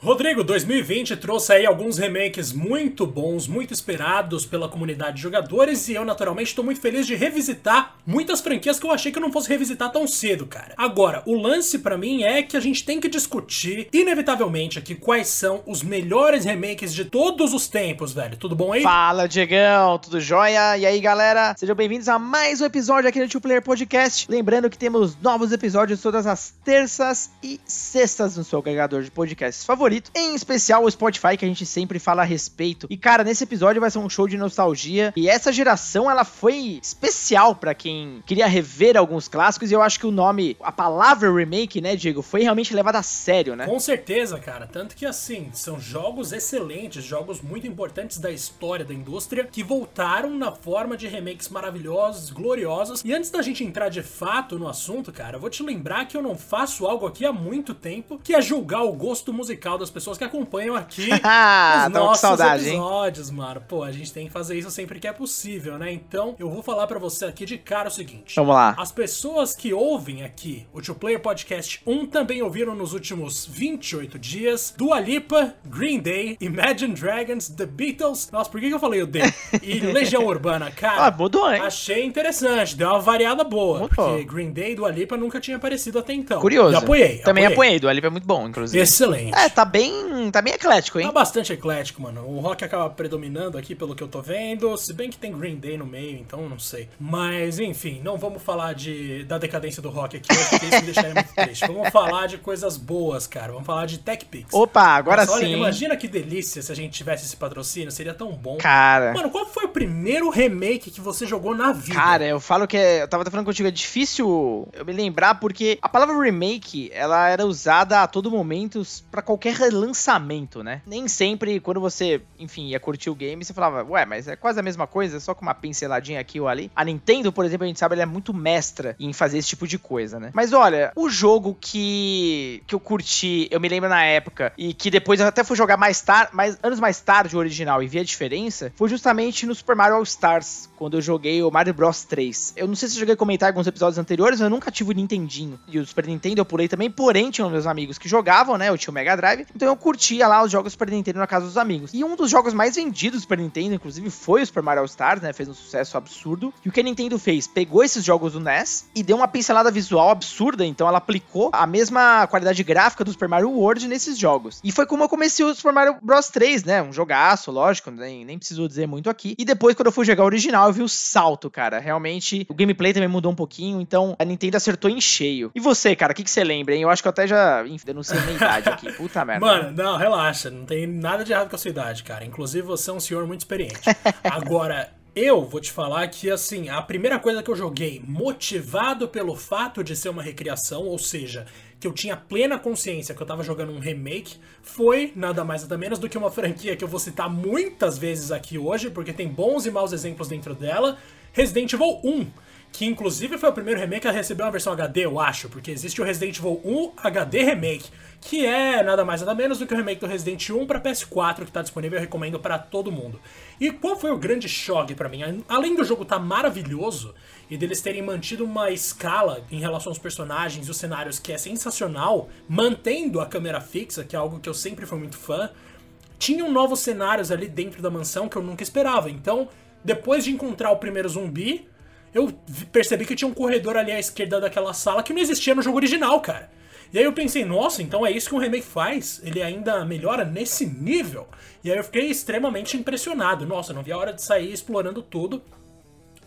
Rodrigo, 2020 trouxe aí alguns remakes muito bons, muito esperados pela comunidade de jogadores e eu naturalmente estou muito feliz de revisitar muitas franquias que eu achei que eu não fosse revisitar tão cedo, cara. Agora, o lance para mim é que a gente tem que discutir inevitavelmente aqui quais são os melhores remakes de todos os tempos, velho. Tudo bom aí? Fala, Diegão, tudo jóia? E aí, galera? Sejam bem-vindos a mais um episódio aqui do Two Player Podcast. Lembrando que temos novos episódios todas as terças e sextas no seu agregador de podcasts favorito favorito, em especial o Spotify, que a gente sempre fala a respeito. E cara, nesse episódio vai ser um show de nostalgia. E essa geração, ela foi especial para quem queria rever alguns clássicos. E eu acho que o nome, a palavra remake, né, Diego, foi realmente levada a sério, né? Com certeza, cara. Tanto que assim, são jogos excelentes, jogos muito importantes da história da indústria, que voltaram na forma de remakes maravilhosos, gloriosos. E antes da gente entrar de fato no assunto, cara, eu vou te lembrar que eu não faço algo aqui há muito tempo, que é julgar o gosto musical das pessoas que acompanham aqui os nossos saudade, episódios, hein? mano. Pô, a gente tem que fazer isso sempre que é possível, né? Então, eu vou falar para você aqui de cara o seguinte. Vamos lá. As pessoas que ouvem aqui o Two Player Podcast 1 também ouviram nos últimos 28 dias Dua Lipa, Green Day, Imagine Dragons, The Beatles. Nossa, por que, eu falei o D? E Legião Urbana, cara. Ah, mudou, hein? Achei interessante, deu uma variada boa. Mudou. Porque Green Day e Dua Lipa nunca tinha aparecido até então. Curioso. E apoiei. Também apoiei. apoiei. Dua Lipa é muito bom, inclusive. Excelente. É, tá bem, tá bem eclético, hein? Tá bastante eclético, mano. O rock acaba predominando aqui pelo que eu tô vendo, se bem que tem Green Day no meio, então não sei. Mas, enfim, não vamos falar de, da decadência do rock aqui porque isso me deixaria muito triste. Vamos falar de coisas boas, cara. Vamos falar de Tech Pix. Opa, agora Nossa, sim. Olha, imagina que delícia se a gente tivesse esse patrocínio, seria tão bom. Cara. Mano, qual foi o primeiro remake que você jogou na vida? Cara, eu falo que é, eu tava falando contigo, é difícil eu me lembrar porque a palavra remake, ela era usada a todo momento para qualquer relançamento, né? Nem sempre, quando você, enfim, ia curtir o game, você falava, ué, mas é quase a mesma coisa, só com uma pinceladinha aqui ou ali. A Nintendo, por exemplo, a gente sabe, ela é muito mestra em fazer esse tipo de coisa, né? Mas olha, o jogo que, que eu curti, eu me lembro na época, e que depois eu até fui jogar mais tarde, mais, anos mais tarde o original e vi a diferença, foi justamente no Super Mario All Stars, quando eu joguei o Mario Bros 3. Eu não sei se eu joguei comentar alguns episódios anteriores, eu nunca tive o Nintendinho. E o Super Nintendo eu pulei também, porém tinham meus amigos que jogavam, né? Eu tinha o Mega Drive. Então eu curtia lá os jogos Super Nintendo na casa dos amigos. E um dos jogos mais vendidos do Super Nintendo, inclusive, foi o Super Mario Stars, né? Fez um sucesso absurdo. E o que a Nintendo fez? Pegou esses jogos do NES e deu uma pincelada visual absurda. Então ela aplicou a mesma qualidade gráfica do Super Mario World nesses jogos. E foi como eu comecei o Super Mario Bros 3, né? Um jogaço, lógico, nem, nem preciso dizer muito aqui. E depois, quando eu fui jogar o original, eu vi o salto, cara. Realmente, o gameplay também mudou um pouquinho. Então, a Nintendo acertou em cheio. E você, cara, o que, que você lembra, hein? Eu acho que eu até já denunciei minha idade aqui. Puta merda. Mano, não, relaxa. Não tem nada de errado com a sua idade, cara. Inclusive, você é um senhor muito experiente. Agora, eu vou te falar que, assim, a primeira coisa que eu joguei, motivado pelo fato de ser uma recriação, ou seja, que eu tinha plena consciência que eu tava jogando um remake, foi nada mais nada menos do que uma franquia que eu vou citar muitas vezes aqui hoje, porque tem bons e maus exemplos dentro dela, Resident Evil 1 que inclusive foi o primeiro remake a receber uma versão HD, eu acho, porque existe o Resident Evil 1 HD Remake, que é nada mais nada menos do que o remake do Resident 1 para PS4 que está disponível, eu recomendo para todo mundo. E qual foi o grande choque para mim? Além do jogo estar tá maravilhoso e deles terem mantido uma escala em relação aos personagens e os cenários que é sensacional, mantendo a câmera fixa, que é algo que eu sempre fui muito fã, tinham novos cenários ali dentro da mansão que eu nunca esperava. Então, depois de encontrar o primeiro zumbi, eu percebi que tinha um corredor ali à esquerda daquela sala que não existia no jogo original, cara. E aí eu pensei, nossa, então é isso que um remake faz? Ele ainda melhora nesse nível? E aí eu fiquei extremamente impressionado. Nossa, não vi a hora de sair explorando tudo.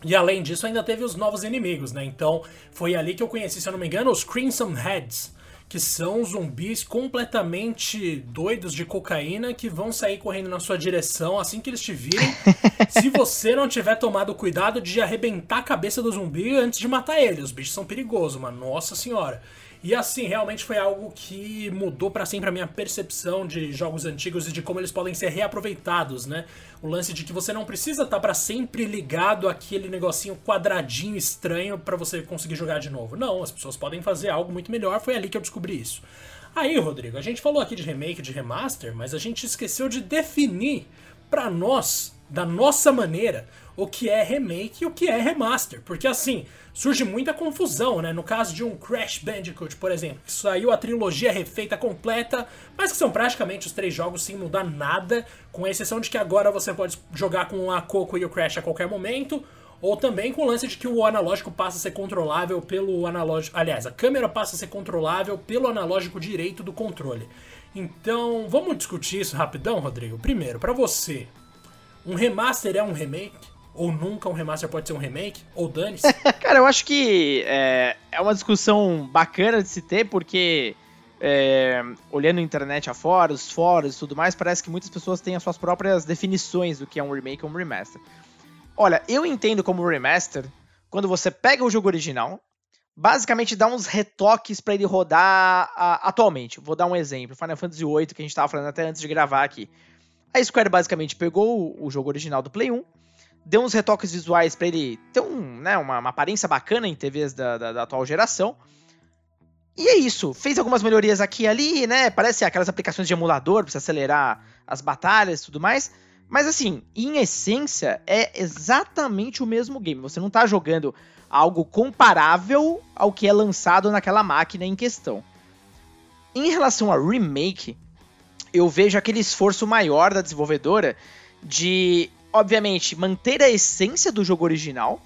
E além disso, ainda teve os novos inimigos, né? Então foi ali que eu conheci, se eu não me engano, os Crimson Heads que são zumbis completamente doidos de cocaína que vão sair correndo na sua direção assim que eles te virem. se você não tiver tomado cuidado de arrebentar a cabeça do zumbi antes de matar ele. Os bichos são perigosos, mano. Nossa senhora. E assim, realmente foi algo que mudou para sempre a minha percepção de jogos antigos e de como eles podem ser reaproveitados, né? O lance de que você não precisa estar tá para sempre ligado àquele negocinho quadradinho estranho para você conseguir jogar de novo. Não, as pessoas podem fazer algo muito melhor, foi ali que eu descobri isso. Aí, Rodrigo, a gente falou aqui de remake, de remaster, mas a gente esqueceu de definir para nós da nossa maneira o que é remake e o que é remaster. Porque assim, surge muita confusão, né? No caso de um Crash Bandicoot, por exemplo, que saiu a trilogia refeita completa, mas que são praticamente os três jogos sem mudar nada, com exceção de que agora você pode jogar com a Coco e o Crash a qualquer momento. Ou também com o lance de que o analógico passa a ser controlável pelo analógico. Aliás, a câmera passa a ser controlável pelo analógico direito do controle. Então, vamos discutir isso rapidão, Rodrigo? Primeiro, para você, um remaster é um remake? Ou nunca um remaster pode ser um remake? Ou dane-se? Cara, eu acho que é, é uma discussão bacana de se ter, porque é, olhando a internet afora, os fóruns e tudo mais, parece que muitas pessoas têm as suas próprias definições do que é um remake ou um remaster. Olha, eu entendo como remaster quando você pega o jogo original, basicamente dá uns retoques para ele rodar atualmente. Vou dar um exemplo: Final Fantasy VIII, que a gente tava falando até antes de gravar aqui. A Square basicamente pegou o, o jogo original do Play 1, deu uns retoques visuais para ele ter um, né, uma, uma, aparência bacana em TVs da, da, da, atual geração. E é isso, fez algumas melhorias aqui e ali, né? Parece aquelas aplicações de emulador para acelerar as batalhas e tudo mais. Mas assim, em essência, é exatamente o mesmo game. Você não tá jogando algo comparável ao que é lançado naquela máquina em questão. Em relação a remake, eu vejo aquele esforço maior da desenvolvedora de, obviamente, manter a essência do jogo original,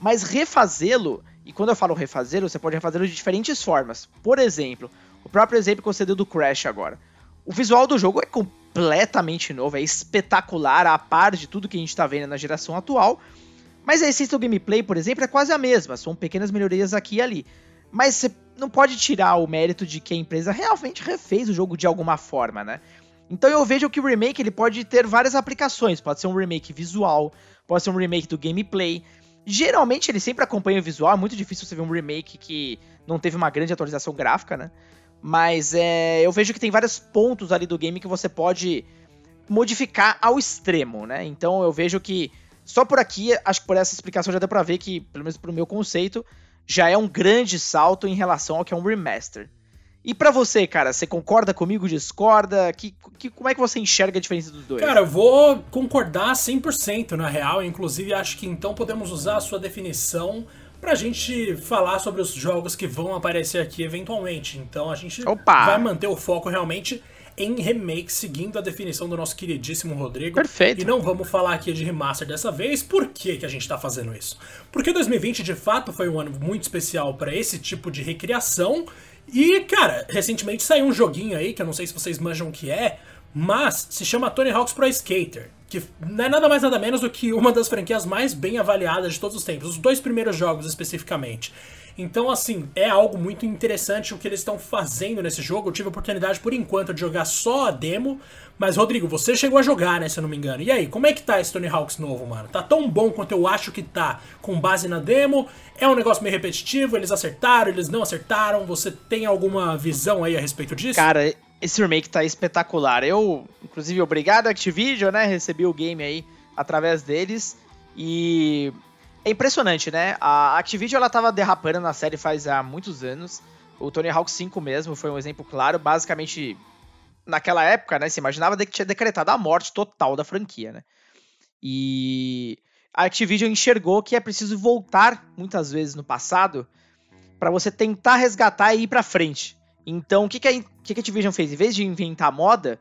mas refazê-lo. E quando eu falo refazê-lo, você pode refazê-lo de diferentes formas. Por exemplo, o próprio exemplo que você deu do Crash agora. O visual do jogo é completamente novo, é espetacular, a par de tudo que a gente está vendo na geração atual. Mas a essência do gameplay, por exemplo, é quase a mesma, são pequenas melhorias aqui e ali. Mas você não pode tirar o mérito de que a empresa realmente refez o jogo de alguma forma, né? Então eu vejo que o remake ele pode ter várias aplicações. Pode ser um remake visual, pode ser um remake do gameplay. Geralmente ele sempre acompanha o visual, é muito difícil você ver um remake que não teve uma grande atualização gráfica, né? Mas é, eu vejo que tem vários pontos ali do game que você pode modificar ao extremo, né? Então eu vejo que só por aqui, acho que por essa explicação já deu pra ver que, pelo menos pro meu conceito, já é um grande salto em relação ao que é um remaster. E para você, cara, você concorda comigo, discorda? Que, que, como é que você enxerga a diferença dos dois? Cara, eu vou concordar 100% na real, inclusive acho que então podemos usar a sua definição pra gente falar sobre os jogos que vão aparecer aqui eventualmente. Então a gente Opa. vai manter o foco realmente em remake, seguindo a definição do nosso queridíssimo Rodrigo. Perfeito. E não vamos falar aqui de remaster dessa vez. Por que, que a gente tá fazendo isso? Porque 2020 de fato foi um ano muito especial para esse tipo de recriação. E, cara, recentemente saiu um joguinho aí, que eu não sei se vocês manjam o que é, mas se chama Tony Hawk's Pro Skater, que não é nada mais nada menos do que uma das franquias mais bem avaliadas de todos os tempos, os dois primeiros jogos especificamente. Então, assim, é algo muito interessante o que eles estão fazendo nesse jogo. Eu tive a oportunidade, por enquanto, de jogar só a demo. Mas, Rodrigo, você chegou a jogar, né, se eu não me engano. E aí, como é que tá esse Tony Hawks novo, mano? Tá tão bom quanto eu acho que tá com base na demo? É um negócio meio repetitivo? Eles acertaram, eles não acertaram? Você tem alguma visão aí a respeito disso? Cara, esse remake tá espetacular. Eu, inclusive, obrigado Activision, né? Recebi o game aí através deles. E é impressionante, né? A Activision ela tava derrapando na série faz há muitos anos. O Tony Hawk 5 mesmo foi um exemplo claro. Basicamente, naquela época, né? Se imaginava que tinha decretado a morte total da franquia, né? E a Activision enxergou que é preciso voltar muitas vezes no passado para você tentar resgatar e ir para frente. Então, o que, que, a, que, a Activision fez? Em vez de inventar moda,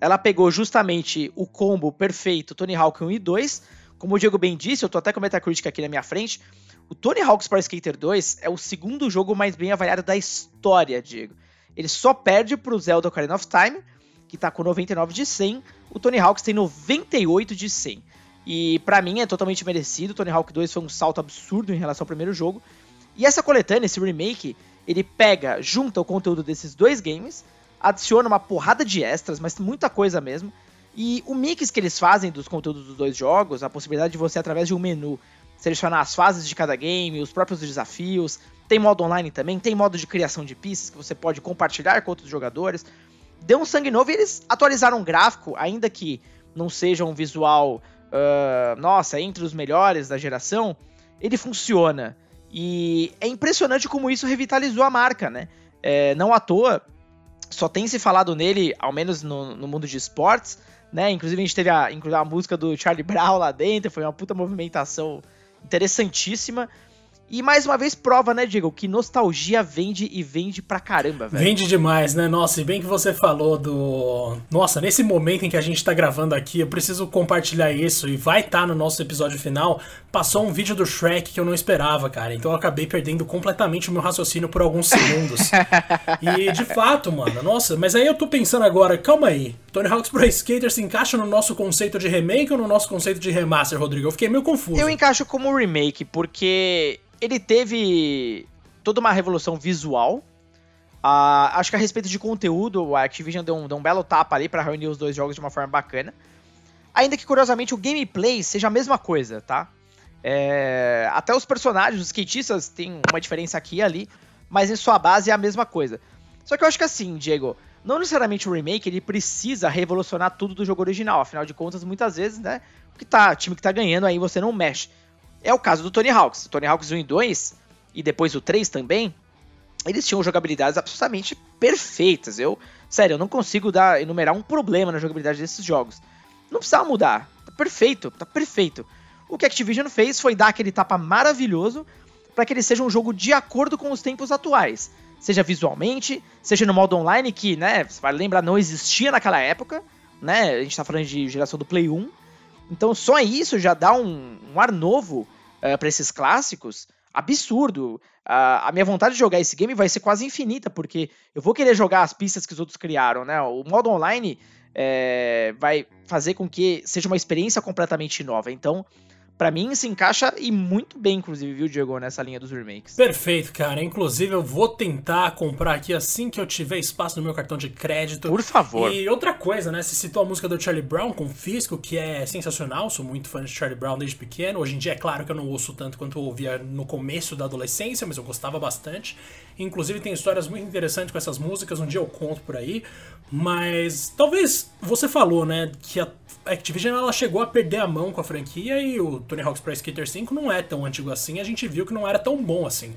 ela pegou justamente o combo perfeito Tony Hawk 1 e 2 como o Diego bem disse, eu tô até com a Metacritic aqui na minha frente. O Tony Hawk's Pro Skater 2 é o segundo jogo mais bem avaliado da história, Diego. Ele só perde pro Zelda Ocarina of Time, que tá com 99 de 100. O Tony Hawk's tem 98 de 100. E para mim é totalmente merecido. Tony Hawk 2 foi um salto absurdo em relação ao primeiro jogo. E essa coletânea, esse remake, ele pega, junta o conteúdo desses dois games, adiciona uma porrada de extras, mas muita coisa mesmo. E o mix que eles fazem dos conteúdos dos dois jogos, a possibilidade de você, através de um menu, selecionar as fases de cada game, os próprios desafios, tem modo online também, tem modo de criação de pistas que você pode compartilhar com outros jogadores. Deu um sangue novo e eles atualizaram o gráfico, ainda que não seja um visual, uh, nossa, entre os melhores da geração, ele funciona. E é impressionante como isso revitalizou a marca, né? É, não à toa, só tem se falado nele, ao menos no, no mundo de esportes, né? Inclusive a gente teve a, a música do Charlie Brown lá dentro, foi uma puta movimentação interessantíssima. E mais uma vez prova, né, Diego, que nostalgia vende e vende pra caramba, velho. Vende demais, né? Nossa, e bem que você falou do. Nossa, nesse momento em que a gente tá gravando aqui, eu preciso compartilhar isso e vai estar tá no nosso episódio final. Passou um vídeo do Shrek que eu não esperava, cara. Então eu acabei perdendo completamente o meu raciocínio por alguns segundos. e de fato, mano, nossa, mas aí eu tô pensando agora, calma aí. Tony Hawk's Pro Skater se encaixa no nosso conceito de remake ou no nosso conceito de remaster, Rodrigo? Eu fiquei meio confuso. Eu encaixo como remake, porque ele teve toda uma revolução visual. Uh, acho que a respeito de conteúdo, a Activision deu um, deu um belo tapa ali para reunir os dois jogos de uma forma bacana. Ainda que, curiosamente, o gameplay seja a mesma coisa, tá? É, até os personagens, os skatistas, tem uma diferença aqui e ali, mas em sua base é a mesma coisa. Só que eu acho que assim, Diego, não necessariamente o remake ele precisa revolucionar tudo do jogo original. Afinal de contas, muitas vezes, né? O que tá, time que tá ganhando aí você não mexe. É o caso do Tony Hawks. Tony Hawks 1 e 2, e depois o 3 também, eles tinham jogabilidades absolutamente perfeitas. Eu, sério, eu não consigo dar, enumerar um problema na jogabilidade desses jogos. Não precisava mudar. Tá perfeito, tá perfeito. O que a Activision fez foi dar aquele tapa maravilhoso para que ele seja um jogo de acordo com os tempos atuais. Seja visualmente, seja no modo online, que, né, você vai lembrar, não existia naquela época, né? A gente tá falando de geração do Play 1. Então só isso já dá um, um ar novo uh, eh, para esses clássicos absurdo. Uh, a minha vontade de jogar esse game vai ser quase infinita, porque eu vou querer jogar as pistas que os outros criaram, né? O modo online é, vai fazer com que seja uma experiência completamente nova. Então, para mim se encaixa e muito bem, inclusive, viu, Diego, nessa linha dos remakes. Perfeito, cara. Inclusive, eu vou tentar comprar aqui assim que eu tiver espaço no meu cartão de crédito. Por favor. E outra coisa, né? Você citou a música do Charlie Brown com Fisco, que é sensacional. Sou muito fã de Charlie Brown desde pequeno. Hoje em dia, é claro que eu não ouço tanto quanto eu ouvia no começo da adolescência, mas eu gostava bastante. Inclusive, tem histórias muito interessantes com essas músicas. Um dia eu conto por aí. Mas talvez você falou, né, que a Activision ela chegou a perder a mão com a franquia e o Tony Hawk's Pro Skater 5 não é tão antigo assim, a gente viu que não era tão bom assim.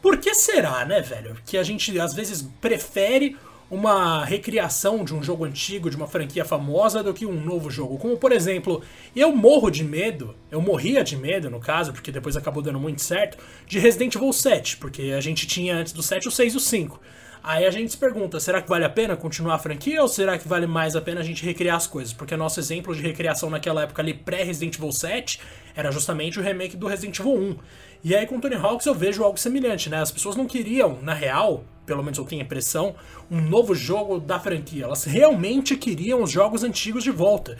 Por que será, né, velho? Que a gente às vezes prefere uma recriação de um jogo antigo, de uma franquia famosa, do que um novo jogo. Como, por exemplo, eu morro de medo, eu morria de medo, no caso, porque depois acabou dando muito certo, de Resident Evil 7, porque a gente tinha antes do 7 o 6 e o 5. Aí a gente se pergunta, será que vale a pena continuar a franquia ou será que vale mais a pena a gente recriar as coisas? Porque nosso exemplo de recriação naquela época ali pré-Resident Evil 7 era justamente o remake do Resident Evil 1. E aí com Tony Hawks eu vejo algo semelhante, né? As pessoas não queriam, na real, pelo menos eu tenho a impressão, um novo jogo da franquia. Elas realmente queriam os jogos antigos de volta.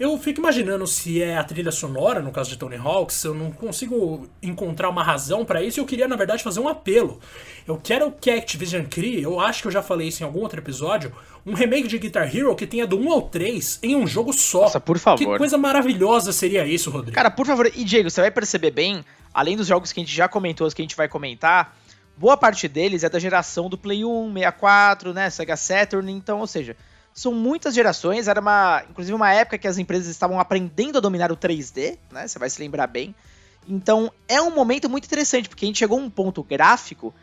Eu fico imaginando se é a trilha sonora, no caso de Tony Hawks, eu não consigo encontrar uma razão para isso e eu queria, na verdade, fazer um apelo. Eu quero que a Activision crie, eu acho que eu já falei isso em algum outro episódio, um remake de Guitar Hero que tenha do 1 ao 3 em um jogo só. Nossa, por favor. Que coisa maravilhosa seria isso, Rodrigo. Cara, por favor, e Diego, você vai perceber bem, além dos jogos que a gente já comentou, os que a gente vai comentar, boa parte deles é da geração do Play 1, 64, né, Sega Saturn, então, ou seja, são muitas gerações, era uma, inclusive uma época que as empresas estavam aprendendo a dominar o 3D, né? Você vai se lembrar bem. Então, é um momento muito interessante, porque a gente chegou a um ponto gráfico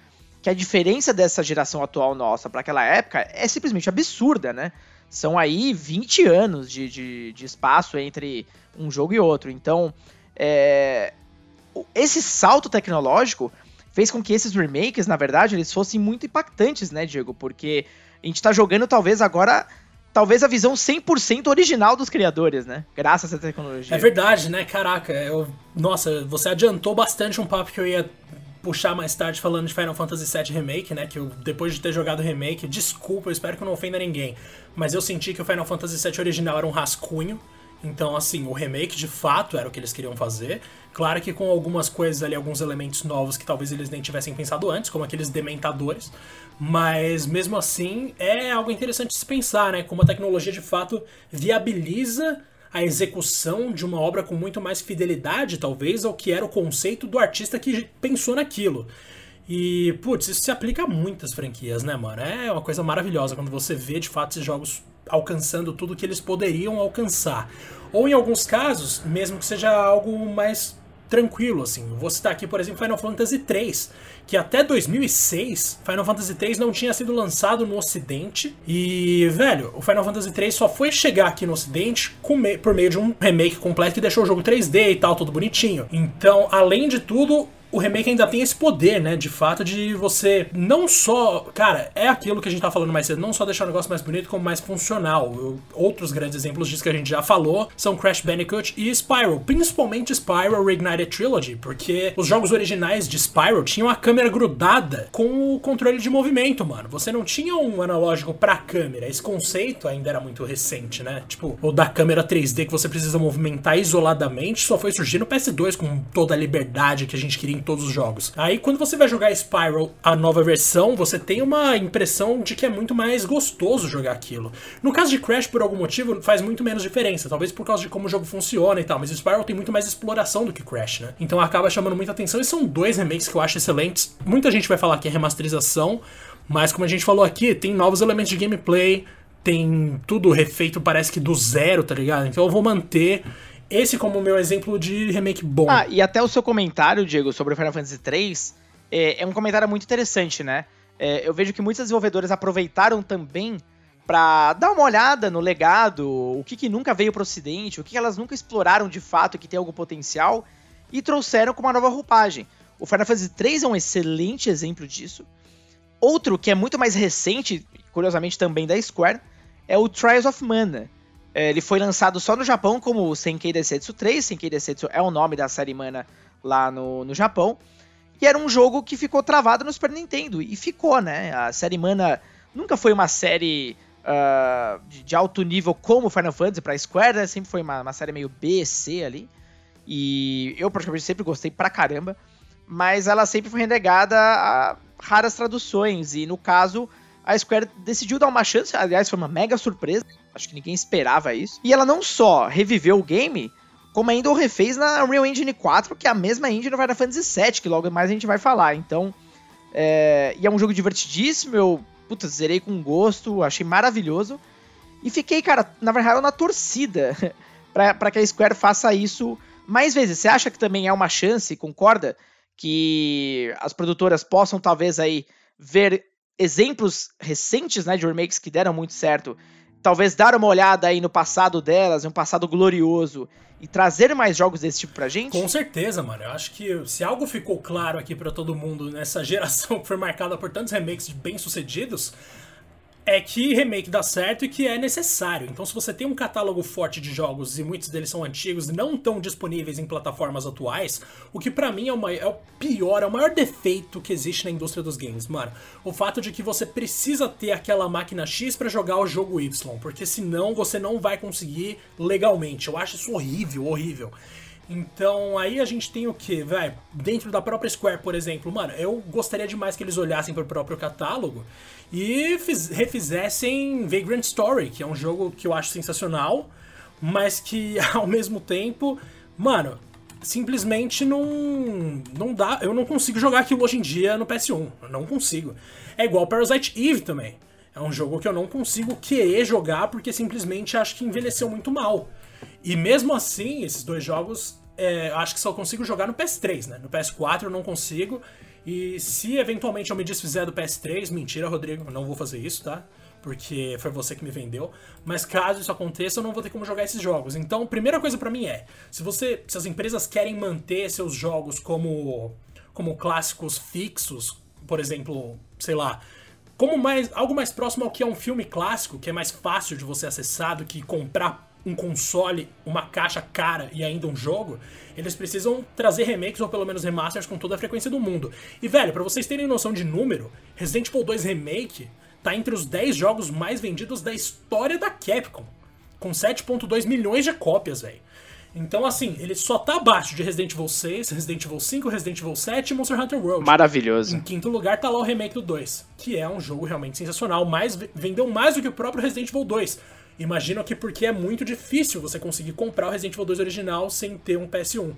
que a diferença dessa geração atual nossa para aquela época é simplesmente absurda, né? São aí 20 anos de, de, de espaço entre um jogo e outro. Então, é, esse salto tecnológico fez com que esses remakes, na verdade, eles fossem muito impactantes, né, Diego? Porque a gente tá jogando talvez agora talvez a visão 100% original dos criadores, né? Graças à tecnologia. É verdade, né? Caraca, eu, nossa, você adiantou bastante um papo que eu ia puxar mais tarde falando de Final Fantasy VII Remake, né? Que eu, depois de ter jogado o remake, desculpa, eu espero que eu não ofenda ninguém, mas eu senti que o Final Fantasy VII original era um rascunho. Então, assim, o remake de fato era o que eles queriam fazer. Claro que com algumas coisas ali, alguns elementos novos que talvez eles nem tivessem pensado antes, como aqueles dementadores. Mas mesmo assim, é algo interessante se pensar, né? Como a tecnologia de fato viabiliza a execução de uma obra com muito mais fidelidade, talvez, ao que era o conceito do artista que pensou naquilo. E, putz, isso se aplica a muitas franquias, né, mano? É uma coisa maravilhosa quando você vê de fato esses jogos alcançando tudo que eles poderiam alcançar. Ou em alguns casos, mesmo que seja algo mais tranquilo, assim. vou citar aqui, por exemplo, Final Fantasy III, que até 2006, Final Fantasy III não tinha sido lançado no ocidente, e, velho, o Final Fantasy III só foi chegar aqui no ocidente por meio de um remake completo que deixou o jogo 3D e tal, tudo bonitinho. Então, além de tudo, o remake ainda tem esse poder, né, de fato, de você não só. Cara, é aquilo que a gente tá falando mais cedo, não só deixar o negócio mais bonito, como mais funcional. Eu, outros grandes exemplos disso que a gente já falou são Crash Bandicoot e Spyro, principalmente Spyro Reignited Trilogy, porque os jogos originais de Spyro tinham a câmera grudada com o controle de movimento, mano. Você não tinha um analógico pra câmera. Esse conceito ainda era muito recente, né? Tipo, o da câmera 3D que você precisa movimentar isoladamente só foi surgir no PS2 com toda a liberdade que a gente queria em todos os jogos. Aí quando você vai jogar Spiral, a nova versão, você tem uma impressão de que é muito mais gostoso jogar aquilo. No caso de Crash, por algum motivo, faz muito menos diferença, talvez por causa de como o jogo funciona e tal, mas Spiral tem muito mais exploração do que Crash, né? Então acaba chamando muita atenção e são dois remakes que eu acho excelentes. Muita gente vai falar que é remasterização, mas como a gente falou aqui, tem novos elementos de gameplay, tem tudo refeito, parece que do zero, tá ligado? Então eu vou manter esse como meu exemplo de remake bom. Ah, e até o seu comentário, Diego, sobre o Final Fantasy III é, é um comentário muito interessante, né? É, eu vejo que muitos desenvolvedores aproveitaram também para dar uma olhada no legado, o que, que nunca veio para o Ocidente, o que, elas nunca exploraram de fato que tem algum potencial, e trouxeram com uma nova roupagem. O Final Fantasy III é um excelente exemplo disso. Outro que é muito mais recente, curiosamente também da Square, é o Trials of Mana, ele foi lançado só no Japão como Senkei Densetsu 3. Senkei Densetsu é o nome da série mana lá no, no Japão. E era um jogo que ficou travado no Super Nintendo. E ficou, né? A série mana nunca foi uma série uh, de, de, alto nível como Final Fantasy pra Square, né? Sempre foi uma, uma série meio B, C ali. E eu, praticamente, sempre gostei pra caramba. Mas ela sempre foi renegada a raras traduções. E no caso, a Square decidiu dar uma chance. Aliás, foi uma mega surpresa. Acho que ninguém esperava isso. E ela não só reviveu o game, como ainda o refez na Unreal Engine 4, que é a mesma engine do Final Fantasy VII, que logo mais a gente vai falar. Então, é... e é um jogo divertidíssimo, eu, puta, zerei com gosto, achei maravilhoso. E fiquei, cara, na verdade, na torcida para que a Square faça isso mais vezes. Você acha que também é uma chance, concorda? Que as produtoras possam talvez aí ver exemplos recentes né, de remakes que deram muito certo talvez dar uma olhada aí no passado delas, um passado glorioso, e trazer mais jogos desse tipo pra gente? Com certeza, mano. Eu acho que se algo ficou claro aqui para todo mundo nessa geração que foi marcada por tantos remakes bem-sucedidos, é que remake dá certo e que é necessário. Então, se você tem um catálogo forte de jogos e muitos deles são antigos não tão disponíveis em plataformas atuais, o que para mim é, é, o pior, é o maior defeito que existe na indústria dos games, mano. O fato de que você precisa ter aquela máquina X para jogar o jogo Y, porque senão você não vai conseguir legalmente. Eu acho isso horrível, horrível. Então aí a gente tem o que, velho? Dentro da própria Square, por exemplo, mano, eu gostaria demais que eles olhassem pro próprio catálogo e fiz, refizessem Vagrant Story, que é um jogo que eu acho sensacional, mas que ao mesmo tempo, mano, simplesmente não não dá, eu não consigo jogar aquilo hoje em dia no PS1, eu não consigo. É igual Parasite Eve também. É um jogo que eu não consigo querer jogar porque simplesmente acho que envelheceu muito mal. E mesmo assim, esses dois jogos, é, acho que só consigo jogar no PS3, né? No PS4 eu não consigo. E se eventualmente eu me desfizer do PS3, mentira, Rodrigo, não vou fazer isso, tá? Porque foi você que me vendeu. Mas caso isso aconteça, eu não vou ter como jogar esses jogos. Então, primeira coisa para mim é, se você, se as empresas querem manter seus jogos como como clássicos fixos, por exemplo, sei lá, como mais algo mais próximo ao que é um filme clássico, que é mais fácil de você acessar do que comprar um console, uma caixa cara e ainda um jogo, eles precisam trazer remakes ou pelo menos remasters com toda a frequência do mundo. E velho, para vocês terem noção de número, Resident Evil 2 Remake tá entre os 10 jogos mais vendidos da história da Capcom, com 7.2 milhões de cópias, velho. Então, assim, ele só tá abaixo de Resident Evil 6, Resident Evil 5, Resident Evil 7 e Monster Hunter World. Maravilhoso. Em quinto lugar tá lá o remake do 2, que é um jogo realmente sensacional, mais vendeu mais do que o próprio Resident Evil 2 Imagino que porque é muito difícil você conseguir comprar o Resident Evil 2 original sem ter um PS1.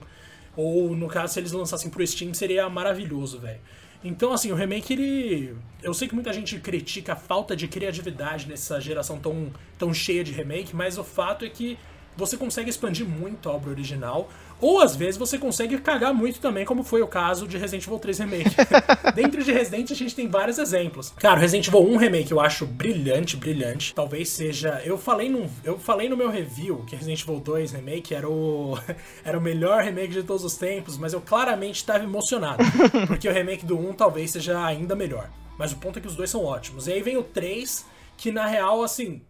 Ou, no caso, se eles lançassem pro Steam, seria maravilhoso, velho. Então, assim, o remake, ele. Eu sei que muita gente critica a falta de criatividade nessa geração tão, tão cheia de remake, mas o fato é que você consegue expandir muito a obra original, ou às vezes você consegue cagar muito também, como foi o caso de Resident Evil 3 Remake. Dentro de Resident a gente tem vários exemplos. Cara, o Resident Evil 1 Remake eu acho brilhante, brilhante. Talvez seja. Eu falei no, eu falei no meu review que Resident Evil 2 Remake era o, era o melhor remake de todos os tempos, mas eu claramente estava emocionado. Porque o remake do 1 talvez seja ainda melhor. Mas o ponto é que os dois são ótimos. E aí vem o 3, que na real, assim,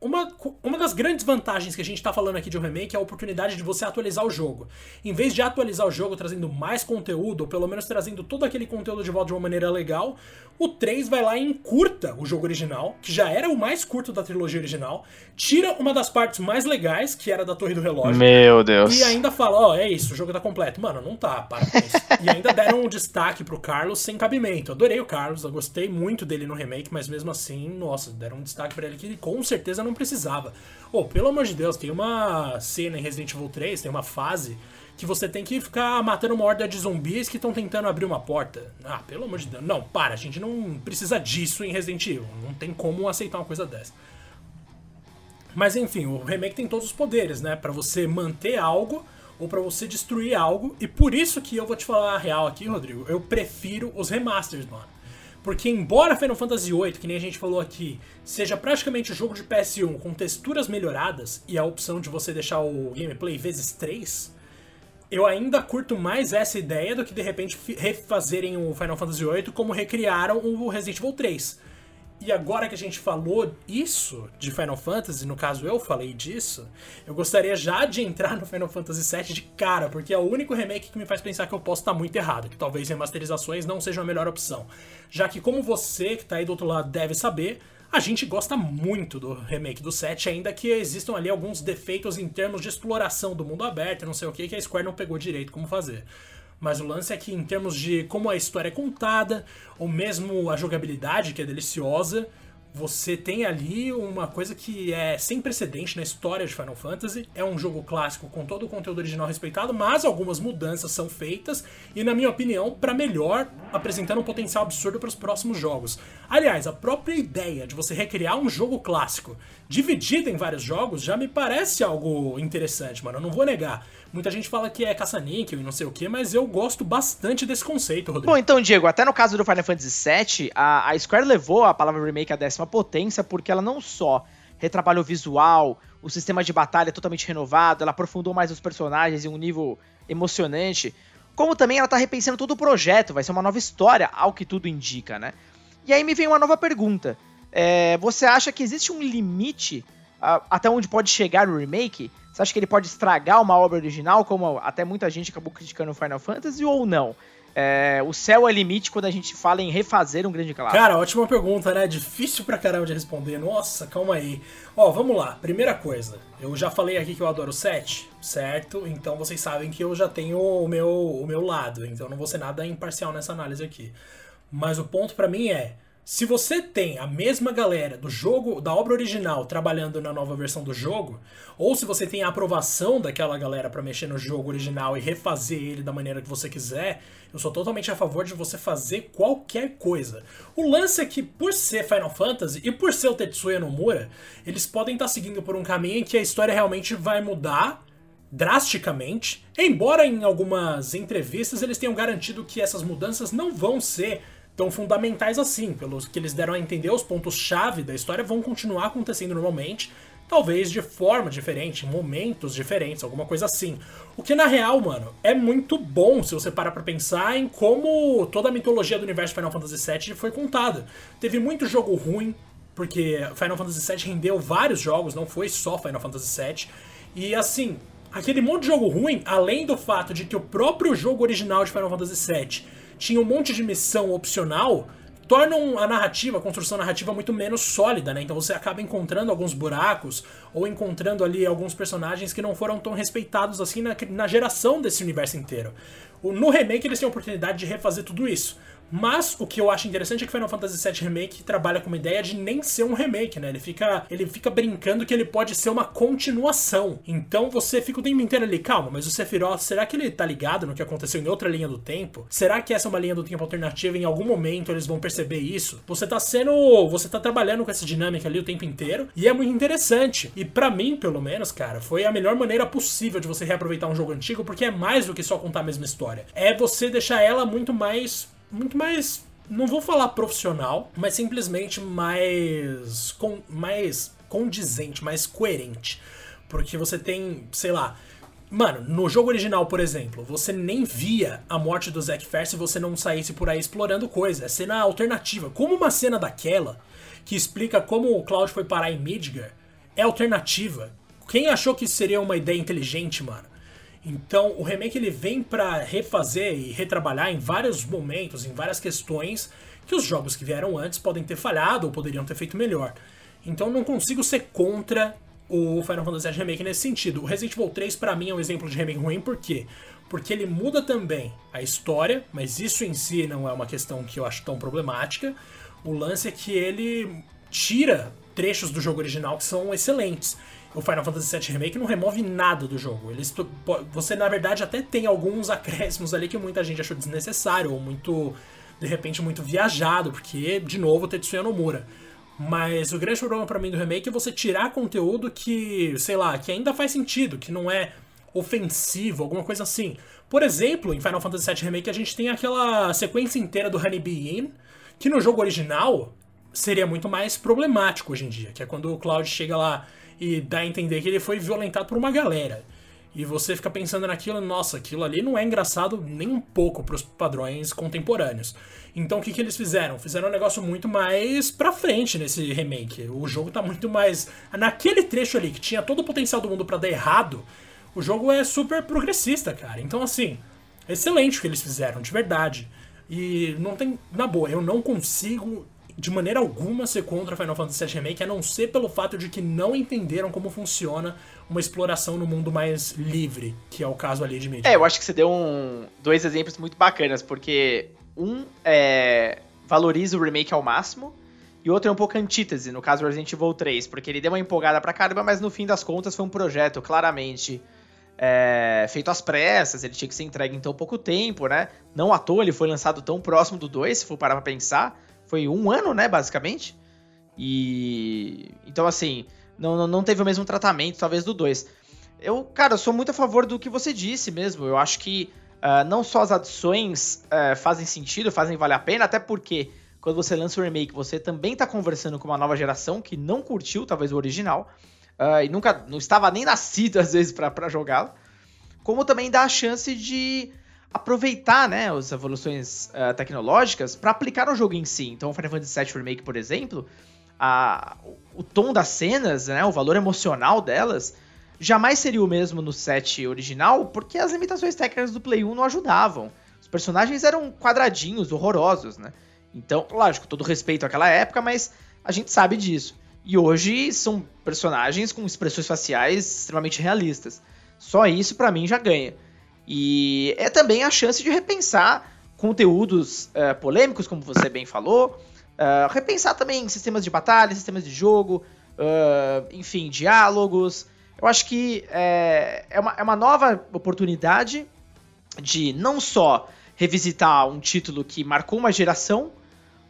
uma, uma das grandes vantagens que a gente está falando aqui de um remake é a oportunidade de você atualizar o jogo. Em vez de atualizar o jogo trazendo mais conteúdo, ou pelo menos trazendo todo aquele conteúdo de volta de uma maneira legal, o 3 vai lá e encurta o jogo original, que já era o mais curto da trilogia original, tira uma das partes mais legais, que era da Torre do Relógio. Meu Deus. E ainda fala, ó, oh, é isso, o jogo tá completo. Mano, não tá, para com isso. e ainda deram um destaque pro Carlos sem cabimento. Adorei o Carlos, eu gostei muito dele no remake, mas mesmo assim, nossa, deram um destaque para ele que com certeza não precisava. Oh, pelo amor de Deus, tem uma cena em Resident Evil 3, tem uma fase que você tem que ficar matando uma horda de zumbis que estão tentando abrir uma porta. Ah, pelo amor de Deus. Não, para, a gente não precisa disso em Resident Evil. Não tem como aceitar uma coisa dessa. Mas enfim, o remake tem todos os poderes, né? Para você manter algo ou para você destruir algo. E por isso que eu vou te falar a real aqui, Rodrigo. Eu prefiro os remasters, mano. Porque embora Final Fantasy VIII, que nem a gente falou aqui, seja praticamente o jogo de PS1 com texturas melhoradas e a opção de você deixar o gameplay vezes 3, eu ainda curto mais essa ideia do que de repente refazerem o Final Fantasy VIII como recriaram o Resident Evil 3. E agora que a gente falou isso de Final Fantasy, no caso eu falei disso, eu gostaria já de entrar no Final Fantasy VII de cara, porque é o único remake que me faz pensar que eu posso estar muito errado, que talvez remasterizações não sejam a melhor opção. Já que, como você que está aí do outro lado deve saber, a gente gosta muito do remake do 7, ainda que existam ali alguns defeitos em termos de exploração do mundo aberto, não sei o que, que a Square não pegou direito como fazer. Mas o lance é que, em termos de como a história é contada, ou mesmo a jogabilidade, que é deliciosa, você tem ali uma coisa que é sem precedente na história de Final Fantasy. É um jogo clássico com todo o conteúdo original respeitado, mas algumas mudanças são feitas e, na minha opinião, para melhor, apresentando um potencial absurdo para os próximos jogos. Aliás, a própria ideia de você recriar um jogo clássico dividido em vários jogos já me parece algo interessante, mano. Eu não vou negar. Muita gente fala que é caça-níquel e não sei o que, mas eu gosto bastante desse conceito, Rodrigo. Bom, então, Diego, até no caso do Final Fantasy VII, a, a Square levou a palavra remake à décima potência porque ela não só retrabalhou o visual, o sistema de batalha totalmente renovado, ela aprofundou mais os personagens em um nível emocionante, como também ela tá repensando todo o projeto, vai ser uma nova história, ao que tudo indica, né? E aí me vem uma nova pergunta. É, você acha que existe um limite até onde pode chegar o remake? Você acha que ele pode estragar uma obra original, como até muita gente acabou criticando o Final Fantasy, ou não? É, o céu é limite quando a gente fala em refazer um grande clássico. Cara, ótima pergunta, né? Difícil pra caramba de responder. Nossa, calma aí. Ó, vamos lá. Primeira coisa, eu já falei aqui que eu adoro o 7, certo? Então vocês sabem que eu já tenho o meu, o meu lado, então não vou ser nada imparcial nessa análise aqui. Mas o ponto para mim é, se você tem a mesma galera do jogo, da obra original, trabalhando na nova versão do jogo, ou se você tem a aprovação daquela galera para mexer no jogo original e refazer ele da maneira que você quiser, eu sou totalmente a favor de você fazer qualquer coisa. O lance é que, por ser Final Fantasy e por ser o Tetsuya Nomura, eles podem estar tá seguindo por um caminho em que a história realmente vai mudar drasticamente, embora em algumas entrevistas eles tenham garantido que essas mudanças não vão ser tão fundamentais assim, pelos que eles deram a entender, os pontos-chave da história vão continuar acontecendo normalmente, talvez de forma diferente, em momentos diferentes, alguma coisa assim. O que na real, mano, é muito bom se você parar pra pensar em como toda a mitologia do universo Final Fantasy VII foi contada. Teve muito jogo ruim, porque Final Fantasy VII rendeu vários jogos, não foi só Final Fantasy VII. E assim, aquele monte de jogo ruim, além do fato de que o próprio jogo original de Final Fantasy VII tinha um monte de missão opcional, tornam a narrativa, a construção narrativa muito menos sólida, né? Então você acaba encontrando alguns buracos ou encontrando ali alguns personagens que não foram tão respeitados assim na, na geração desse universo inteiro. No remake eles têm a oportunidade de refazer tudo isso. Mas o que eu acho interessante é que Final Fantasy VII Remake trabalha com uma ideia de nem ser um remake, né? Ele fica, ele fica brincando que ele pode ser uma continuação. Então você fica o tempo inteiro ali, calma, mas o Sephiroth, será que ele tá ligado no que aconteceu em outra linha do tempo? Será que essa é uma linha do tempo alternativa em algum momento eles vão perceber isso? Você tá sendo, você tá trabalhando com essa dinâmica ali o tempo inteiro e é muito interessante. E para mim, pelo menos, cara, foi a melhor maneira possível de você reaproveitar um jogo antigo, porque é mais do que só contar a mesma história. É você deixar ela muito mais muito mais. Não vou falar profissional, mas simplesmente mais. Com, mais condizente, mais coerente. Porque você tem, sei lá. Mano, no jogo original, por exemplo, você nem via a morte do Zack Fair se você não saísse por aí explorando coisa. É cena alternativa. Como uma cena daquela, que explica como o Cloud foi parar em Midgar, é alternativa. Quem achou que seria uma ideia inteligente, mano? Então, o remake ele vem para refazer e retrabalhar em vários momentos, em várias questões que os jogos que vieram antes podem ter falhado ou poderiam ter feito melhor. Então, não consigo ser contra o Final Fantasy VII Remake nesse sentido. O Resident Evil 3 para mim é um exemplo de remake ruim, por quê? Porque ele muda também a história, mas isso em si não é uma questão que eu acho tão problemática. O lance é que ele tira trechos do jogo original que são excelentes o Final Fantasy VII Remake não remove nada do jogo. Eles, você, na verdade, até tem alguns acréscimos ali que muita gente achou desnecessário ou muito, de repente, muito viajado, porque, de novo, Tetsuya Nomura. Mas o grande problema para mim do remake é você tirar conteúdo que, sei lá, que ainda faz sentido, que não é ofensivo, alguma coisa assim. Por exemplo, em Final Fantasy VII Remake a gente tem aquela sequência inteira do Honeybee Inn, que no jogo original seria muito mais problemático hoje em dia, que é quando o Cloud chega lá e dá a entender que ele foi violentado por uma galera. E você fica pensando naquilo, nossa, aquilo ali não é engraçado nem um pouco para os padrões contemporâneos. Então o que, que eles fizeram? Fizeram um negócio muito mais pra frente nesse remake. O jogo tá muito mais. Naquele trecho ali que tinha todo o potencial do mundo para dar errado, o jogo é super progressista, cara. Então, assim, excelente o que eles fizeram, de verdade. E não tem. Na boa, eu não consigo de maneira alguma ser contra Final Fantasy VII Remake, a não ser pelo fato de que não entenderam como funciona uma exploração no mundo mais livre, que é o caso ali de Midgar. É, eu acho que você deu um, dois exemplos muito bacanas, porque um é, valoriza o remake ao máximo, e outro é um pouco antítese, no caso Resident Evil 3, porque ele deu uma empolgada pra caramba, mas no fim das contas foi um projeto claramente é, feito às pressas, ele tinha que ser entregue em tão pouco tempo, né? Não à toa ele foi lançado tão próximo do 2, se for parar pra pensar foi um ano, né, basicamente. E. Então, assim, não, não teve o mesmo tratamento, talvez, do 2. Eu, cara, sou muito a favor do que você disse mesmo. Eu acho que uh, não só as adições uh, fazem sentido, fazem valer a pena, até porque quando você lança o remake, você também tá conversando com uma nova geração que não curtiu, talvez, o original. Uh, e nunca não estava nem nascido, às vezes, para jogá-lo. Como também dá a chance de aproveitar né, as evoluções uh, tecnológicas para aplicar no jogo em si. Então, o Final Fantasy VII Remake, por exemplo, a, o tom das cenas, né, o valor emocional delas, jamais seria o mesmo no set original, porque as limitações técnicas do Play 1 não ajudavam. Os personagens eram quadradinhos, horrorosos, né? Então, lógico, todo respeito àquela época, mas a gente sabe disso. E hoje são personagens com expressões faciais extremamente realistas. Só isso para mim já ganha. E é também a chance de repensar conteúdos uh, polêmicos, como você bem falou, uh, repensar também sistemas de batalha, sistemas de jogo, uh, enfim, diálogos. Eu acho que é, é, uma, é uma nova oportunidade de não só revisitar um título que marcou uma geração,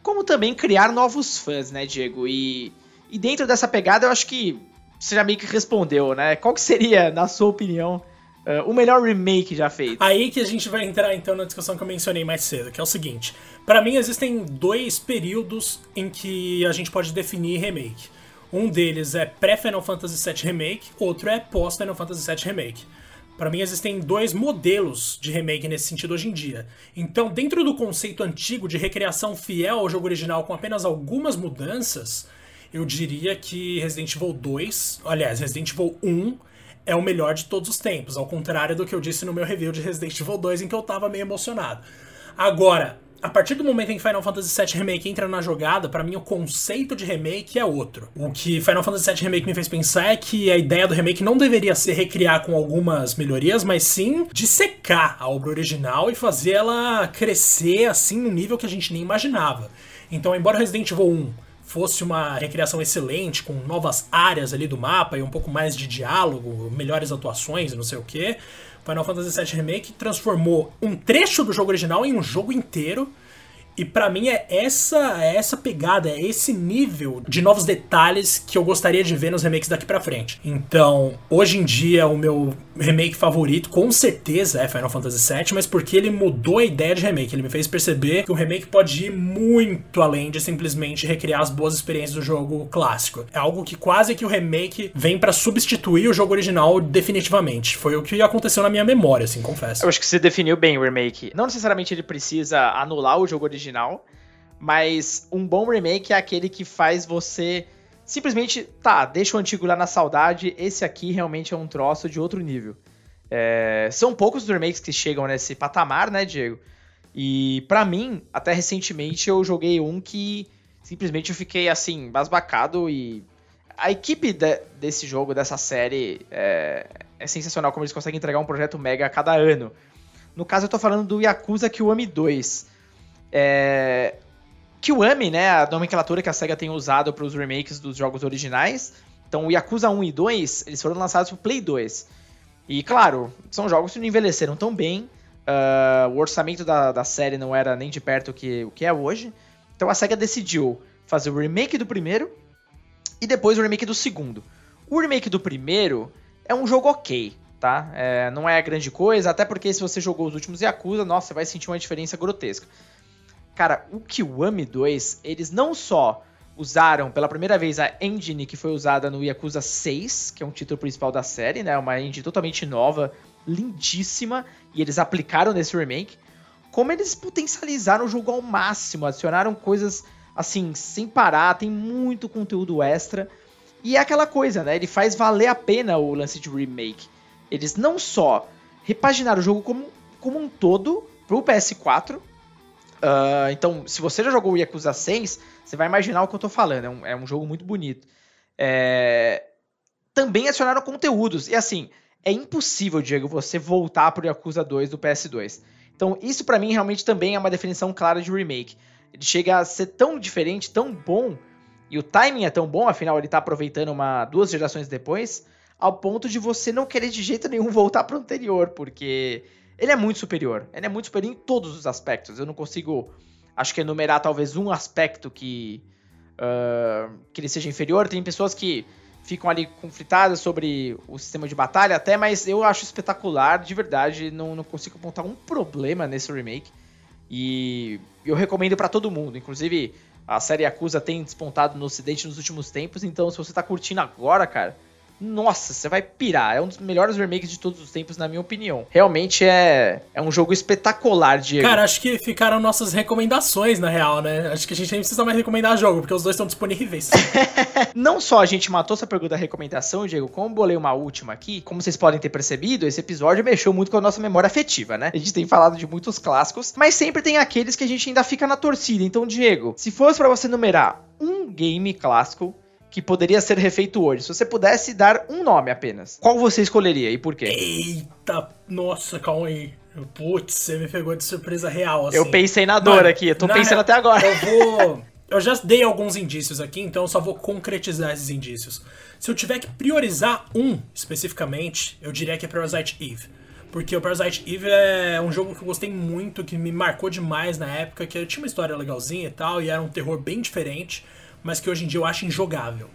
como também criar novos fãs, né, Diego? E, e dentro dessa pegada, eu acho que você já meio que respondeu, né? Qual que seria, na sua opinião, Uh, o melhor remake já feito. Aí que a gente vai entrar então na discussão que eu mencionei mais cedo, que é o seguinte: para mim existem dois períodos em que a gente pode definir remake. Um deles é pré-Final Fantasy VII Remake, outro é pós-Final Fantasy VII Remake. Para mim existem dois modelos de remake nesse sentido hoje em dia. Então, dentro do conceito antigo de recriação fiel ao jogo original com apenas algumas mudanças, eu diria que Resident Evil 2, aliás, Resident Evil 1 é o melhor de todos os tempos, ao contrário do que eu disse no meu review de Resident Evil 2, em que eu tava meio emocionado. Agora, a partir do momento em que Final Fantasy VII Remake entra na jogada, para mim o conceito de remake é outro. O que Final Fantasy VII Remake me fez pensar é que a ideia do remake não deveria ser recriar com algumas melhorias, mas sim dissecar a obra original e fazer ela crescer assim no nível que a gente nem imaginava. Então, embora Resident Evil 1 fosse uma recriação excelente, com novas áreas ali do mapa e um pouco mais de diálogo, melhores atuações não sei o que, Final Fantasy VII Remake transformou um trecho do jogo original em um jogo inteiro e para mim é essa, é essa pegada, é esse nível de novos detalhes que eu gostaria de ver nos remakes daqui para frente. Então, hoje em dia, o meu remake favorito com certeza é Final Fantasy VII, mas porque ele mudou a ideia de remake. Ele me fez perceber que o remake pode ir muito além de simplesmente recriar as boas experiências do jogo clássico. É algo que quase que o remake vem para substituir o jogo original definitivamente. Foi o que aconteceu na minha memória, assim, confesso. Eu acho que você definiu bem o remake. Não necessariamente ele precisa anular o jogo original original, mas um bom remake é aquele que faz você simplesmente, tá, deixa o antigo lá na saudade, esse aqui realmente é um troço de outro nível. É, são poucos os remakes que chegam nesse patamar, né, Diego? E para mim, até recentemente eu joguei um que simplesmente eu fiquei assim, basbacado e a equipe de, desse jogo, dessa série, é, é, sensacional como eles conseguem entregar um projeto mega a cada ano. No caso, eu tô falando do Yakuza Kiwami 2. É... Kiwami, né, a nomenclatura que a SEGA tem usado para os remakes dos jogos originais. Então, o Yakuza 1 e 2, eles foram lançados para Play 2. E, claro, são jogos que não envelheceram tão bem. Uh, o orçamento da, da série não era nem de perto o que, o que é hoje. Então, a SEGA decidiu fazer o remake do primeiro e depois o remake do segundo. O remake do primeiro é um jogo ok, tá? É, não é grande coisa, até porque se você jogou os últimos Yakuza, nossa, você vai sentir uma diferença grotesca. Cara, o Kiwami 2, eles não só usaram pela primeira vez a engine que foi usada no Yakuza 6, que é um título principal da série, né? Uma engine totalmente nova, lindíssima, e eles aplicaram nesse remake. Como eles potencializaram o jogo ao máximo, adicionaram coisas assim, sem parar, tem muito conteúdo extra. E é aquela coisa, né? Ele faz valer a pena o lance de remake. Eles não só repaginaram o jogo como, como um todo pro PS4, Uh, então, se você já jogou o Yakuza 6, você vai imaginar o que eu tô falando. É um, é um jogo muito bonito. É... Também adicionaram conteúdos. E assim, é impossível, Diego, você voltar pro Yakuza 2 do PS2. Então, isso para mim realmente também é uma definição clara de remake. Ele chega a ser tão diferente, tão bom, e o timing é tão bom, afinal ele tá aproveitando uma duas gerações depois, ao ponto de você não querer de jeito nenhum voltar pro anterior, porque ele é muito superior. Ele é muito superior em todos os aspectos. Eu não consigo, acho que enumerar talvez um aspecto que uh, que ele seja inferior. Tem pessoas que ficam ali conflitadas sobre o sistema de batalha até, mas eu acho espetacular, de verdade. Não, não consigo apontar um problema nesse remake. E eu recomendo para todo mundo. Inclusive, a série Acusa tem despontado no ocidente nos últimos tempos. Então, se você tá curtindo agora, cara nossa, você vai pirar. É um dos melhores remakes de todos os tempos, na minha opinião. Realmente é, é um jogo espetacular, Diego. Cara, acho que ficaram nossas recomendações, na real, né? Acho que a gente nem precisa mais recomendar jogo, porque os dois estão disponíveis. Não só a gente matou essa pergunta da recomendação, Diego, como bolei uma última aqui, como vocês podem ter percebido, esse episódio mexeu muito com a nossa memória afetiva, né? A gente tem falado de muitos clássicos, mas sempre tem aqueles que a gente ainda fica na torcida. Então, Diego, se fosse para você numerar um game clássico que poderia ser refeito hoje, se você pudesse dar um nome apenas, qual você escolheria e por quê? Eita, nossa, calma aí. Putz, você me pegou de surpresa real, assim. Eu pensei na dor Mano, aqui, eu tô pensando até agora. Eu vou... Eu já dei alguns indícios aqui, então eu só vou concretizar esses indícios. Se eu tiver que priorizar um especificamente, eu diria que é Parasite Eve. Porque o Parasite Eve é um jogo que eu gostei muito, que me marcou demais na época, que tinha uma história legalzinha e tal, e era um terror bem diferente mas que hoje em dia eu acho injogável.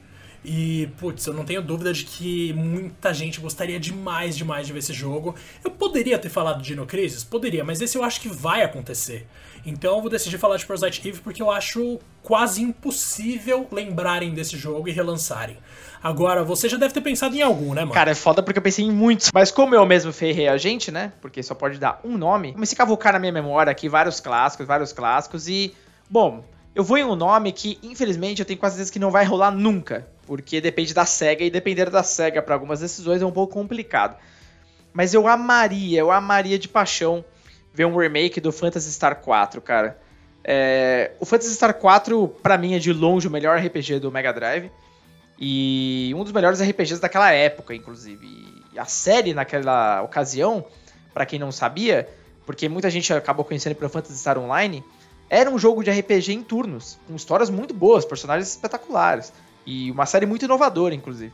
E, putz, eu não tenho dúvida de que muita gente gostaria demais, demais de ver esse jogo. Eu poderia ter falado de Dino Crisis? Poderia, mas esse eu acho que vai acontecer. Então eu vou decidir falar de Parasite Eve porque eu acho quase impossível lembrarem desse jogo e relançarem. Agora, você já deve ter pensado em algum, né, mano? Cara, é foda porque eu pensei em muitos. Mas como eu mesmo ferrei a gente, né? Porque só pode dar um nome, comecei a cavocar na minha memória aqui vários clássicos, vários clássicos e. Bom, eu vou em um nome que, infelizmente, eu tenho quase certeza que não vai rolar nunca, porque depende da SEGA e depender da SEGA para algumas decisões é um pouco complicado. Mas eu amaria, eu amaria de paixão ver um remake do Phantasy Star 4, cara. É, o Phantasy Star 4, pra mim, é de longe o melhor RPG do Mega Drive. E um dos melhores RPGs daquela época, inclusive. E a série, naquela ocasião, para quem não sabia, porque muita gente acabou conhecendo pelo Phantasy Star Online, era um jogo de RPG em turnos, com histórias muito boas, personagens espetaculares. E uma série muito inovadora, inclusive.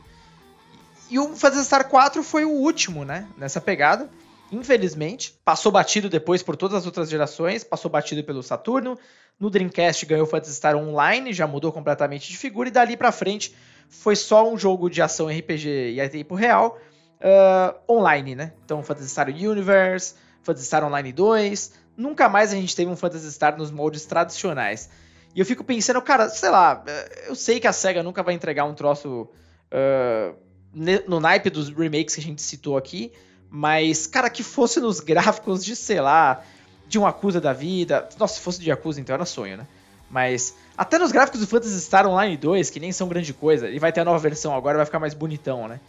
E o Phantasy Star 4 foi o último, né? Nessa pegada. Infelizmente, passou batido depois por todas as outras gerações, passou batido pelo Saturno. No Dreamcast ganhou o Phantasy Star Online, já mudou completamente de figura, e dali pra frente foi só um jogo de ação RPG e a tempo real, uh, online, né? Então, Phantasy Star Universe, Phantasy Star Online 2, nunca mais a gente teve um Phantasy Star nos moldes tradicionais. E eu fico pensando, cara, sei lá, eh, eu sei que a SEGA nunca vai entregar um troço uh, no naipe dos remakes que a gente citou aqui, mas, cara, que fosse nos gráficos de, sei lá, de um Acusa da vida. Nossa, se fosse de Acusa, então era sonho, né? Mas até nos gráficos do Phantasy Star Online 2, que nem são grande coisa, e vai ter a nova versão agora, vai ficar mais bonitão, né?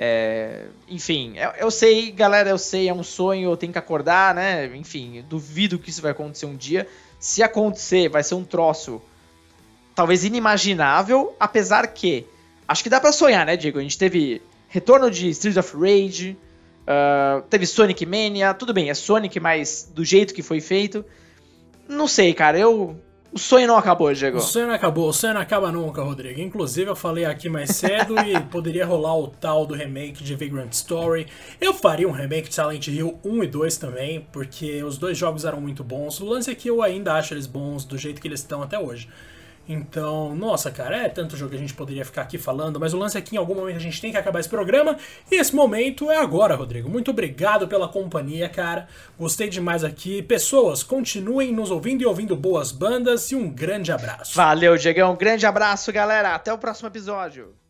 É, enfim, eu, eu, sei, galera, eu sei, é um sonho, eu tenho que acordar, né? Enfim, duvido que isso vai acontecer um dia. Se acontecer, vai ser um troço talvez inimaginável, apesar que acho que dá para sonhar, né, Diego? A gente teve retorno de Streets of Rage, uh, teve Sonic Mania, tudo bem, é Sonic, mas do jeito que foi feito. Não sei, cara, eu o sonho não acabou, Diego. O sonho não acabou, o sonho não acaba nunca, Rodrigo. Inclusive, eu falei aqui mais cedo e poderia rolar o tal do remake de Vagrant Story. Eu faria um remake de Silent Hill 1 e 2 também, porque os dois jogos eram muito bons. O lance é que eu ainda acho eles bons do jeito que eles estão até hoje. Então, nossa, cara, é tanto jogo que a gente poderia ficar aqui falando, mas o lance é que em algum momento a gente tem que acabar esse programa, e esse momento é agora, Rodrigo. Muito obrigado pela companhia, cara. Gostei demais aqui. Pessoas, continuem nos ouvindo e ouvindo boas bandas, e um grande abraço. Valeu, Diegão. Um grande abraço, galera. Até o próximo episódio.